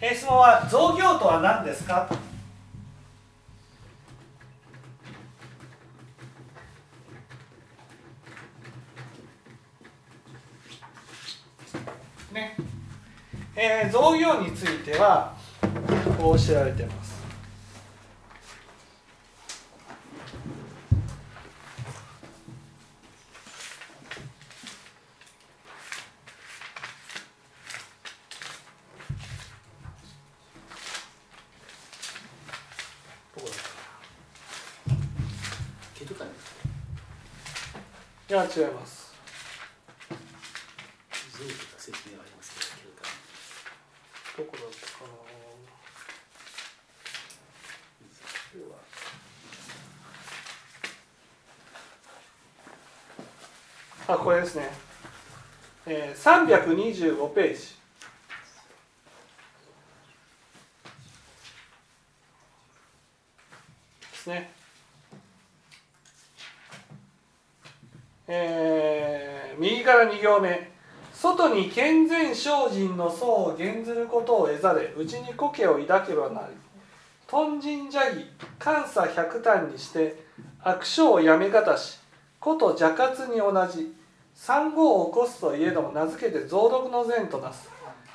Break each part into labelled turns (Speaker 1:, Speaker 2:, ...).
Speaker 1: え質問は造業とは何ですか？ね。えー、造業についてはこう知られてます。いや違います。どこだったかなあこれですね、えー、325ページですねえー、右から2行目。外に健全精進の層を減ずることを得ざれ内に苔を抱けばなり。豚人邪義監査百単にして悪性をやめ方しこと邪活に同じ産後を起こすといえども名付けて増毒の善となす。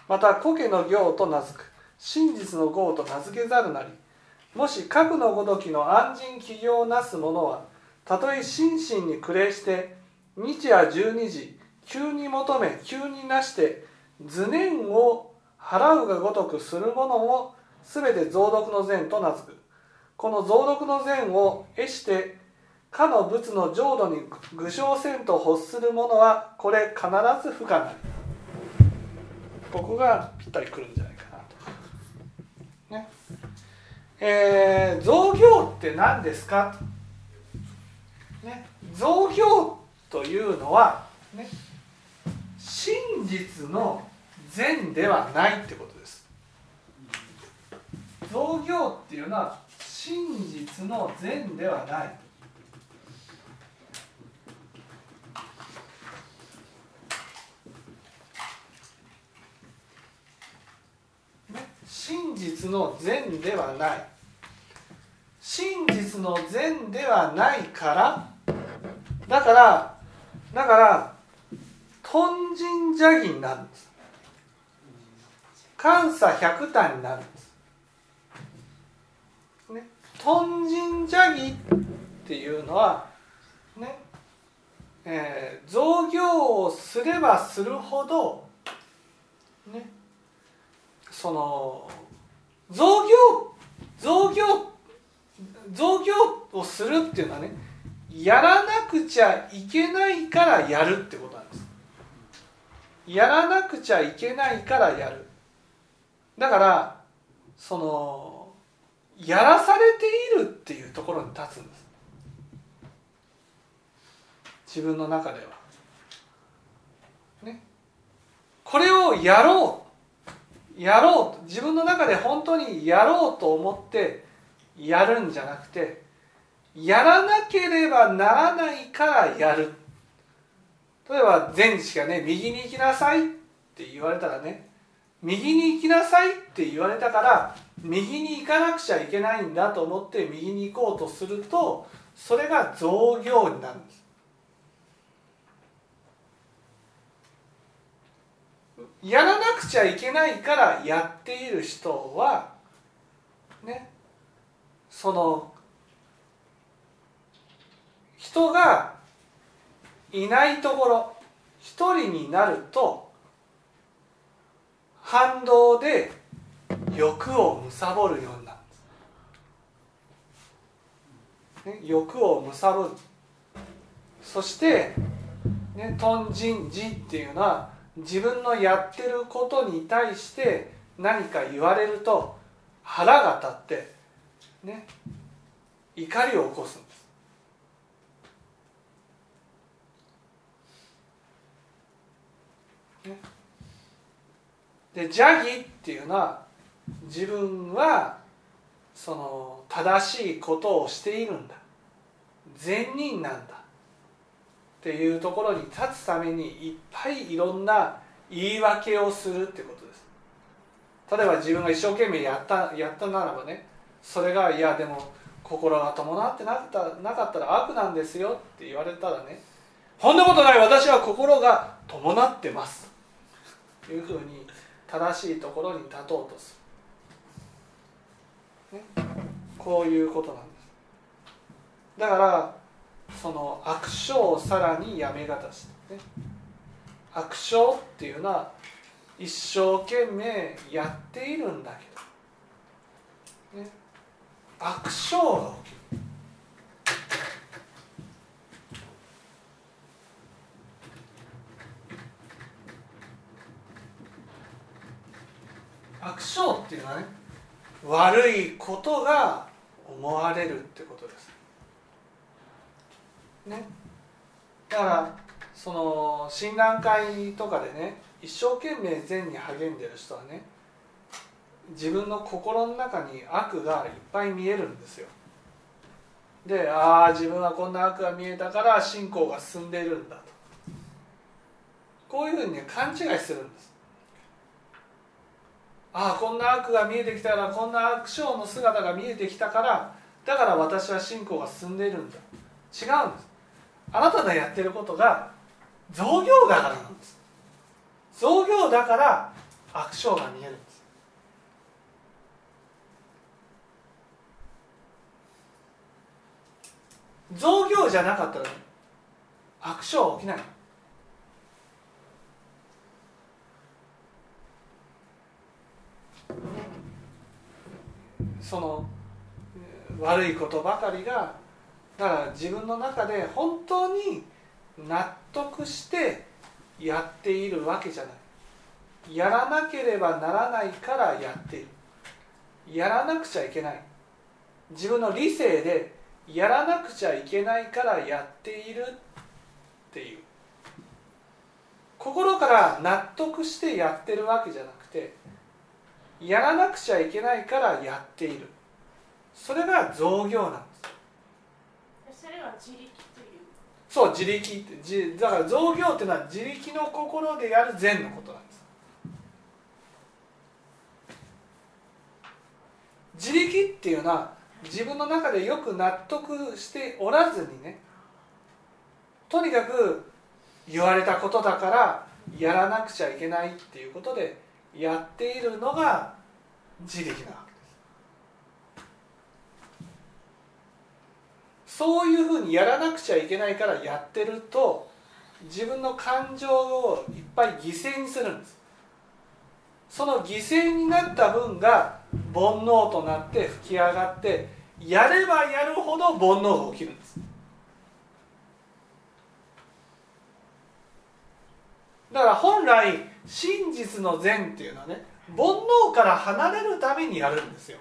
Speaker 1: また苔の行と名付く。真実の業と名付けざるなり。もし核のごときの安心起業をなす者はたとえ心身に暮れして日夜12時急に求め急になして図念を払うがごとくするものを全て増毒の善と名付く。この増毒の善を得してかの仏の浄土に具象せんと欲する者はこれ必ず不可なりここがぴったりくるんじゃないかなと。ね。えー、造業って何ですか、ね、造業というのは、ね、真実の善ではないってことです。造業っていうのは真実の善ではない。真実の善ではない。真実の善ではないからだから。だから豚人邪義になるんです。監査百単になるんです、ね、豚人邪義っていうのはね。えー、造業をすればするほどね。その造業造業造業をするっていうのはねやらなくちゃいけないからやるってことなんです。やらなくちゃいけないからやる。だからそのやらされているっていうところに立つんです。自分の中では。ね。これをやろう。やろう。自分の中で本当にやろうと思ってやるんじゃなくてやらなければならないからやる。例えば前知がね右に行きなさいって言われたらね右に行きなさいって言われたから右に行かなくちゃいけないんだと思って右に行こうとするとそれが造業になるんです。やらなくちゃいけないからやっている人はねその人がいないところ一人になると反動で欲を貪るようになる、ね、欲を貪る。そしてね豚人寺っていうのは自分のやってることに対して何か言われると腹が立ってね怒りを起こす。で邪義っていうのは自分はその正しいことをしているんだ。善人なんだ。っていうところに立つためにいっぱいいろんな言い訳をするってことです。例えば自分が一生懸命やったやったならばねそれがいやでも心が伴ってなかったなかったら悪なんですよって言われたらねそんなことない私は心が伴ってますというふうに正しいところに立とうとする、ね、こういうことなんです。だからその悪性をさらにやめ方し。て、ね、悪性っていうのは一生懸命やっているんだけど、ね、悪性が起きる悪性っていうのはね。悪いことが思われるってことです。ね。だからその診断会とかでね一生懸命善に励んでる人はね自分の心の中に悪がいっぱい見えるんですよ。でああ自分はこんな悪が見えたから信仰が進んでいるんだと。こういうふうにね勘違いするんです。ああこんな悪が見えてきたからこんな悪性の姿が見えてきたから。だから私は信仰が進んでいるんだ。違うんです。あなたがやってることが造業だからなんです。造業だから悪性が見えるんです。造業じゃなかったら、悪性は起きない。その悪いことばかりがだから自分の中で本当に納得してやっているわけじゃない。やらなければならないからやっている。やらなくちゃいけない。自分の理性でやらなくちゃいけないからやっている。っていう。心から納得してやってるわけじゃなくてやらなくちゃいけないからやっている。それが造業なん
Speaker 2: です。それは自力
Speaker 1: そう自力ってだから造業っていうのは自力の心でやる善のことなんです。自力っていうのは自分の中でよく納得しておらずにねとにかく言われたことだからやらなくちゃいけないっていうことでやっているのが自力なわけです。そういうふうにやらなくちゃいけないからやってると自分の感情をいっぱい犠牲にするんです。その犠牲になった分が煩悩となって吹き上がってやればやるほど煩悩が起きるんです。だから本来真実の善っていうのはね煩悩から離れるためにやるんですよ。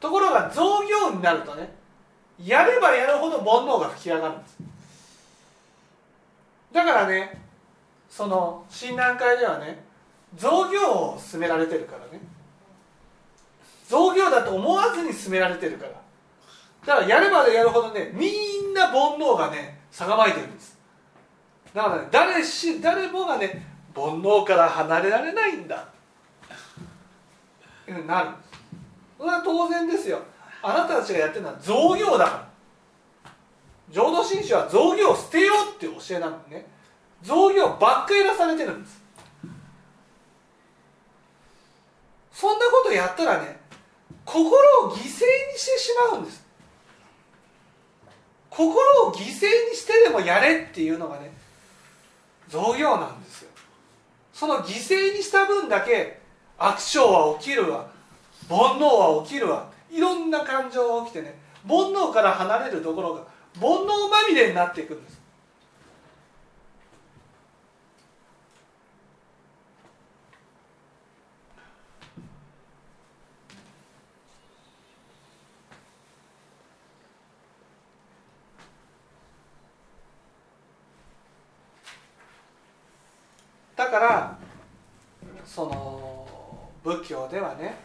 Speaker 1: ところが造業になるとねやればやるほど煩悩が吹き上がるんです。だからねその診断会ではね造業を進められてるからね。造業だと思わずに進められてるから。だからやればやるほどねみんな煩悩がね差がまいてるんです。だからね誰し誰もがね煩悩から離れられないんだ。なる。んですそれは当然ですよ。あなたたちがやってるのは造業だから。浄土真宗は造業を捨てようっていう教えなのね。造業ばっかりらされてるんです。そんなことやったらね心を犠牲にしてしまうんです。心を犠牲にしてでもやれっていうのがね造業なんですよ。その犠牲にした分だけ悪性は起きるわ。煩悩は起きるわ。いろんな感情が起きてね煩悩から離れるところが煩悩まみれになっていくんですだからその仏教ではね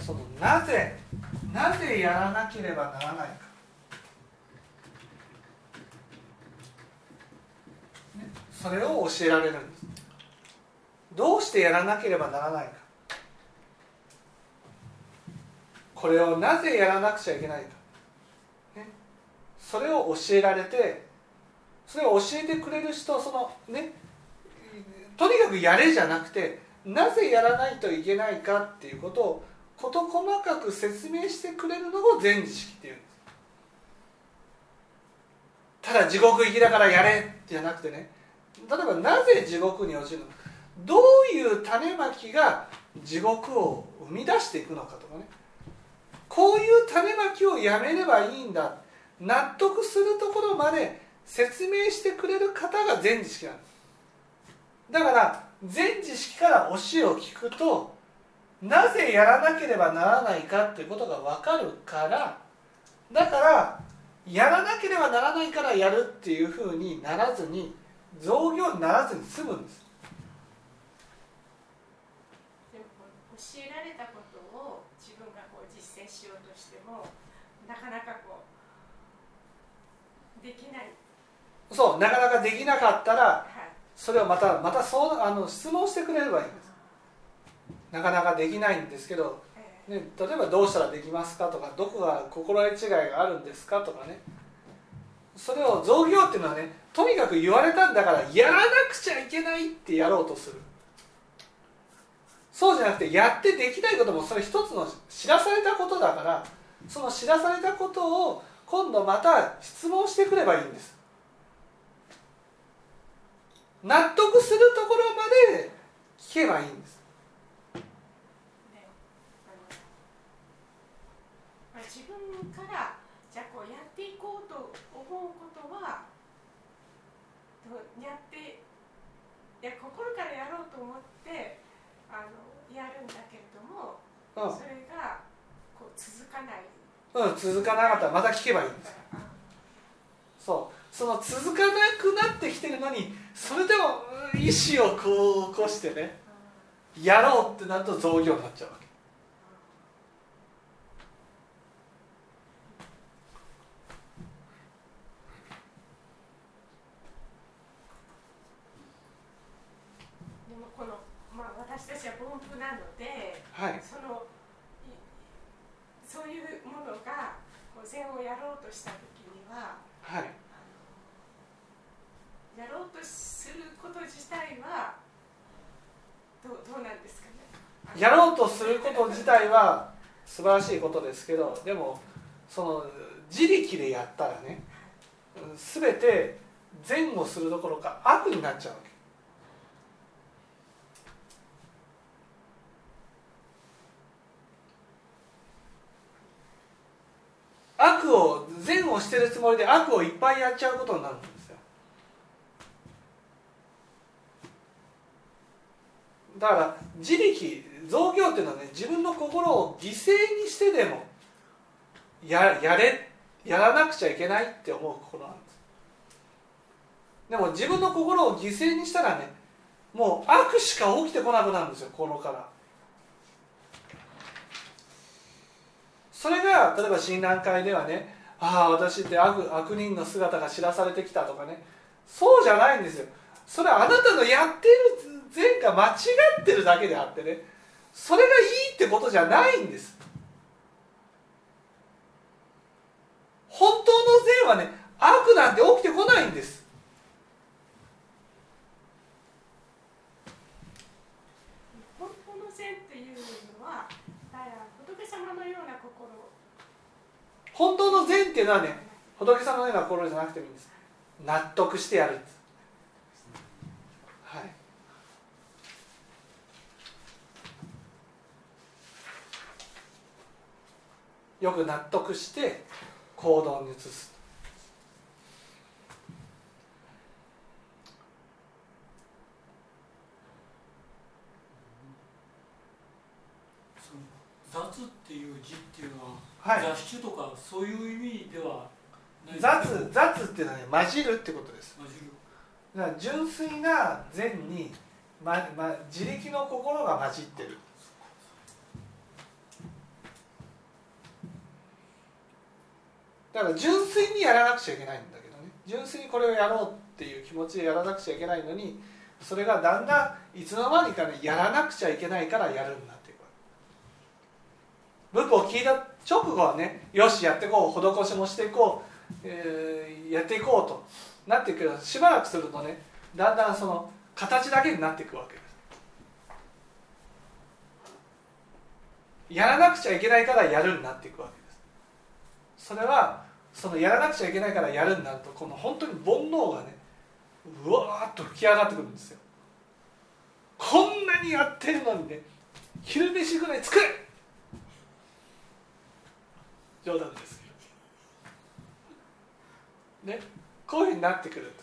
Speaker 1: そのなぜなぜやらなければならないか、ね、それを教えられるんです。どうしてやらなければならないか。これをなぜやらなくちゃいけないか、ね、それを教えられてそれを教えてくれる人そのねとにかくやれじゃなくてなぜやらないといけないかっていうことを事細かく説明してくれるのを全知識っていうんです。ただ地獄行きだからやれじゃなくてね。例えばなぜ地獄に落ちるの？かどういう種まきが地獄を生み出していくのかとかね。こういう種まきをやめればいいんだ。納得するところまで説明してくれる方が全知識なんです。だから全知識から教えを聞くとなぜやらなければならないかっていうことが分かるからだからやらなければならないからやるっていうふうにならずに造業にならずに済むんです。
Speaker 2: 教えられたことを自分がこう実践しようとしてもなかなかこうできない、
Speaker 1: そうなかなかできなかったら
Speaker 2: はい
Speaker 1: それをまたまたそうあの質問してくれればいいんです。なかなかできないんですけどね、例えばどうしたらできますかとかどこが心得違いがあるんですかとかね。それを造業っていうのはねとにかく言われたんだからやらなくちゃいけないってやろうとする。そうじゃなくてやってできないこともそれ一つの知らされたことだからその知らされたことを今度また質問してくればいいんです。納得するところまで聞けばいいんです。
Speaker 2: ねまあ、自分からじゃあこうやっていこうと思うことはやっていや心からやろうと思ってあのやるんだけれども、
Speaker 1: うん。
Speaker 2: それがこう続かない。
Speaker 1: うん、続かなかったらまた聞けばいいんです。
Speaker 2: あ
Speaker 1: そう。その続かなくなってきてるのにそれでもうん意志をこう起こしてねやろうってなると造業になっちゃうわけ。
Speaker 2: でもこの、まあ、私たちは分布なので
Speaker 1: はい。
Speaker 2: そのいそういうものがこう禅をやろうとした時には
Speaker 1: はい
Speaker 2: やろうとすること自体はどうどうなんですかね
Speaker 1: やろうとすること自体は素晴らしいことですけどでもその自力でやったらね全て善をするどころか悪になっちゃうわけ。悪を善をしてるつもりで悪をいっぱいやっちゃうことになるんですよ。だから自力造業っていうのはね自分の心を犠牲にしてでもややれやらなくちゃいけないって思う心なんです。でも自分の心を犠牲にしたらねもう悪しか起きてこなくなるんですよ心から。それが例えば診断会ではねああ私って悪悪人の姿が知らされてきたとかねそうじゃないんですよ。それはあなたのやってる善が間違ってるだけであってねそれがいいってことじゃないんです。本当の善はね悪なんて起きてこないんです。
Speaker 2: 本当の善っていうのは仏様のような心。
Speaker 1: 本当の善っていうのはね仏様のような心じゃなくてもいいんです。納得してやるんですよく納得して行動に移す。
Speaker 3: 雑っていう字っていうのは、
Speaker 1: はい。
Speaker 3: 雑種とかそういう意味ではない
Speaker 1: 雑雑っていうのはね混じるってことです。だから純粋な善に、まま、自力の心が混じってるから純粋にやらなくちゃいけないんだけどね。純粋にこれをやろうっていう気持ちでやらなくちゃいけないのにそれがだんだんいつの間にかねやらなくちゃいけないからやるんだっていう。仏法を聞いた直後はねよしやっていこう施しもしていこう、えーやっていこうとなっていくけどしばらくするとねだんだんその形だけになっていくわけです。やらなくちゃいけないからやるになっていくわけです。それはそのやらなくちゃいけないからやるんだとこの本当に煩悩がねうわーっと吹き上がってくるんですよ。こんなにやってるのにね昼飯ぐらい作れ！冗談ですけど。ねこういうふうになってくるとて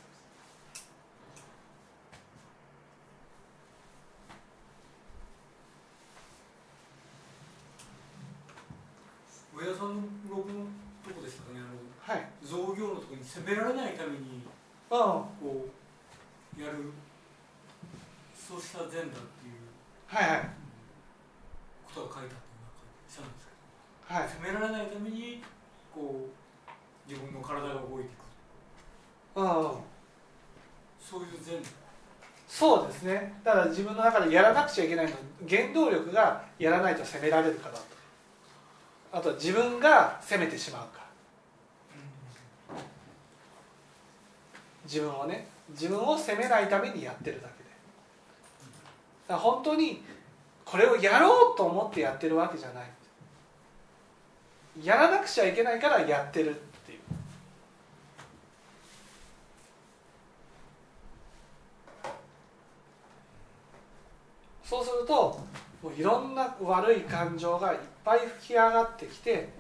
Speaker 3: 上田さんのブログのとこでしたかねあ
Speaker 1: はい
Speaker 3: の造業のところに責められないために
Speaker 1: うん。
Speaker 3: こうやるそうした善だっていう
Speaker 1: はいはい。
Speaker 3: ことが書いてあったような感じしたんですけ
Speaker 1: はい。
Speaker 3: ど責められないためにこう自分の体が動いていく
Speaker 1: うん
Speaker 3: そういう善
Speaker 1: そうですね。だから自分の中でやらなくちゃいけないの原動力がやらないと責められるからと。あと自分が責めてしまうから自分をね自分を責めないためにやってるだけで。だ本当にこれをやろうと思ってやってるわけじゃない。やらなくちゃいけないからやってるっていう。そうするともういろんな悪い感情がいっぱい吹き上がってきて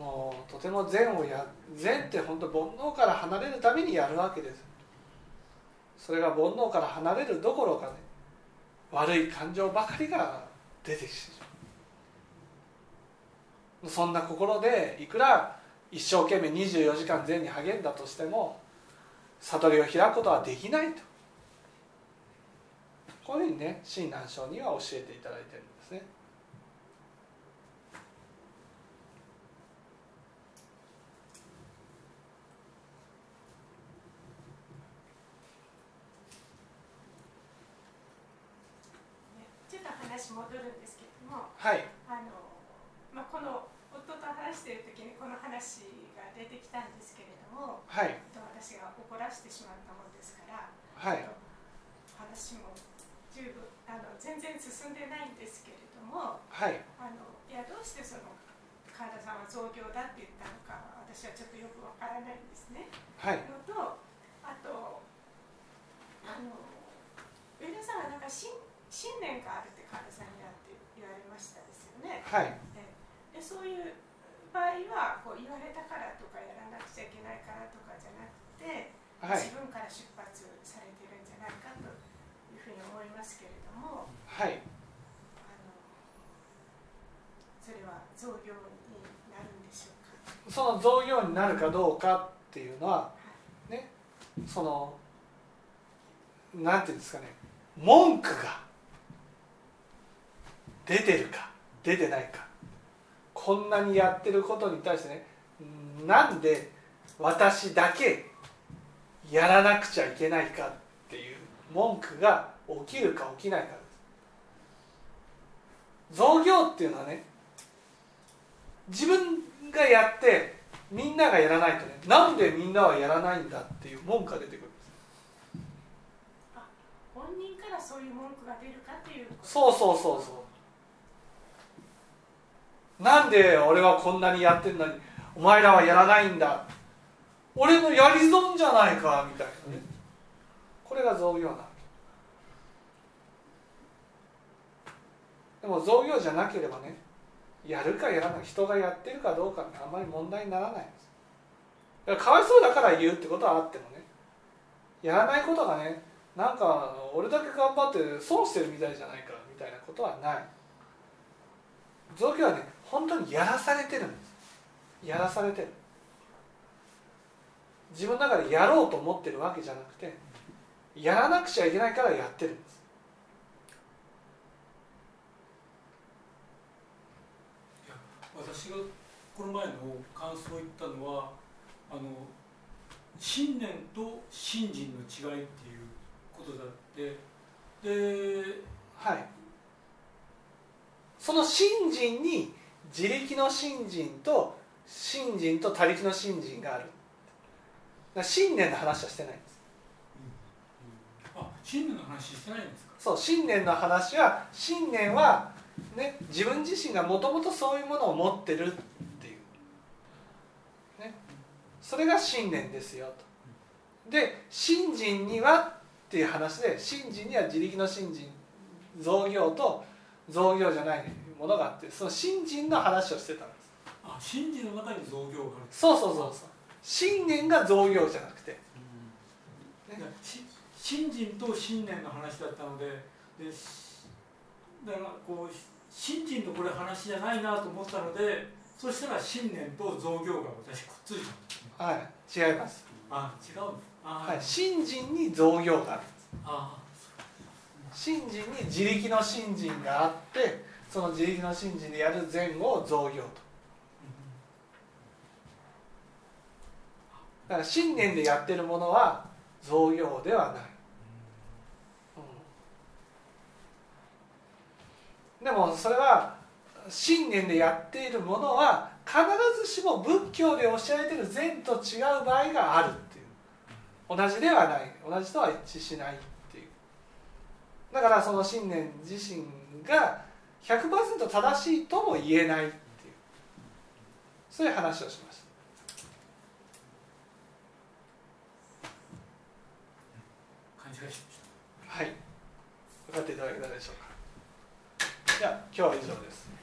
Speaker 1: もうとても善をや善って本当煩悩から離れるためにやるわけです。それが煩悩から離れるどころかね悪い感情ばかりが出てきてしまう。そんな心でいくら一生懸命24時間善に励んだとしても悟りを開くことはできないと。こういうふうにね親鸞聖には教えていただいてるんですね
Speaker 2: ちょっと話戻るんですけれども
Speaker 1: はい。
Speaker 2: あの、まあ、この夫と話している時にこの話が出てきたんですけれども
Speaker 1: はい。
Speaker 2: 私が怒らせてしまったものですから
Speaker 1: はい。
Speaker 2: 話も十分あの全然進んでないんですけれども
Speaker 1: はい。
Speaker 2: あのいやどうしてその川田さんは造業だって言ったのか私はちょっとよくわからないんですね。
Speaker 1: はい。
Speaker 2: のとあとあの上田さんはなんか信信念があるって川田さんにはって言われましたですよね。
Speaker 1: はい。
Speaker 2: でそういう場合はこう言われたからとかやらなくちゃいけないからとかじゃなくて、
Speaker 1: はい。
Speaker 2: 自分から出発されてるんじゃないかというふうに思いますけれども
Speaker 1: はい。
Speaker 2: あのそれは造業になるんでしょうか？
Speaker 1: その造業になるかどうかっていうのはねそのなんていうんですかね文句が出てるか出てないか。こんなにやってることに対してねなんで私だけやらなくちゃいけないかっていう文句が起きるか起きないかです。造業っていうのはね自分がやってみんながやらないとねなんでみんなはやらないんだっていう文句が出てくるんです。
Speaker 2: 本人からそういう文句が出るかっていう
Speaker 1: そうそうそうそうなんで俺はこんなにやってんのにお前らはやらないんだ。俺のやり損じゃないかみたいなね。これが造業なでも造業じゃなければねやるかやらない人がやってるかどうかってあんまり問題にならないんです。だからかわいそうだから言うってことはあってもねやらないことがねなんか俺だけ頑張って損してるみたいじゃないかみたいなことはない。造業はね本当にやらされてるんです。やらされてる。自分の中でやろうと思ってるわけじゃなくてやらなくちゃいけないからやってるんです。
Speaker 3: 私がこの前の感想を言ったのはあの信念と信心の違いっていうことだって。で
Speaker 1: はい。その信心に自力の信心と信心と他力の信心がある。信念の話はしてないんです。
Speaker 3: あ信念の話してないんですか？
Speaker 1: そう信念の話は信念は、ね、自分自身がもともとそういうものを持ってるっていう、ね、それが信念ですよと。で信心にはっていう話で信心には自力の信心造業と造業じゃないものがあってその信心の話をしてたんです。
Speaker 3: あ信心の中に造業がある。
Speaker 1: そうそうそう。そう信念が造業じゃなくて、ね
Speaker 3: いやし信心と信念の話だったのででしだからこう信心のこれ話じゃないなと思ったのでそしたら信念と造業が私くっついた
Speaker 1: はい。違います、
Speaker 3: あ違う
Speaker 1: はい、信心に造業がある
Speaker 3: あ
Speaker 1: 信心に自力の信心があってその自力の信心でやる前後を造業と。だから信念でやってるものは造業ではない、うん。でもそれは信念でやっているものは必ずしも仏教で教えてる善と違う場合があるっていう。同じではない。同じとは一致しないっていう。だからその信念自身が100%正しいとも言えないっていう。そういう話をしました。はい。分かっていただけたでしょうか。じゃあ今日は以上です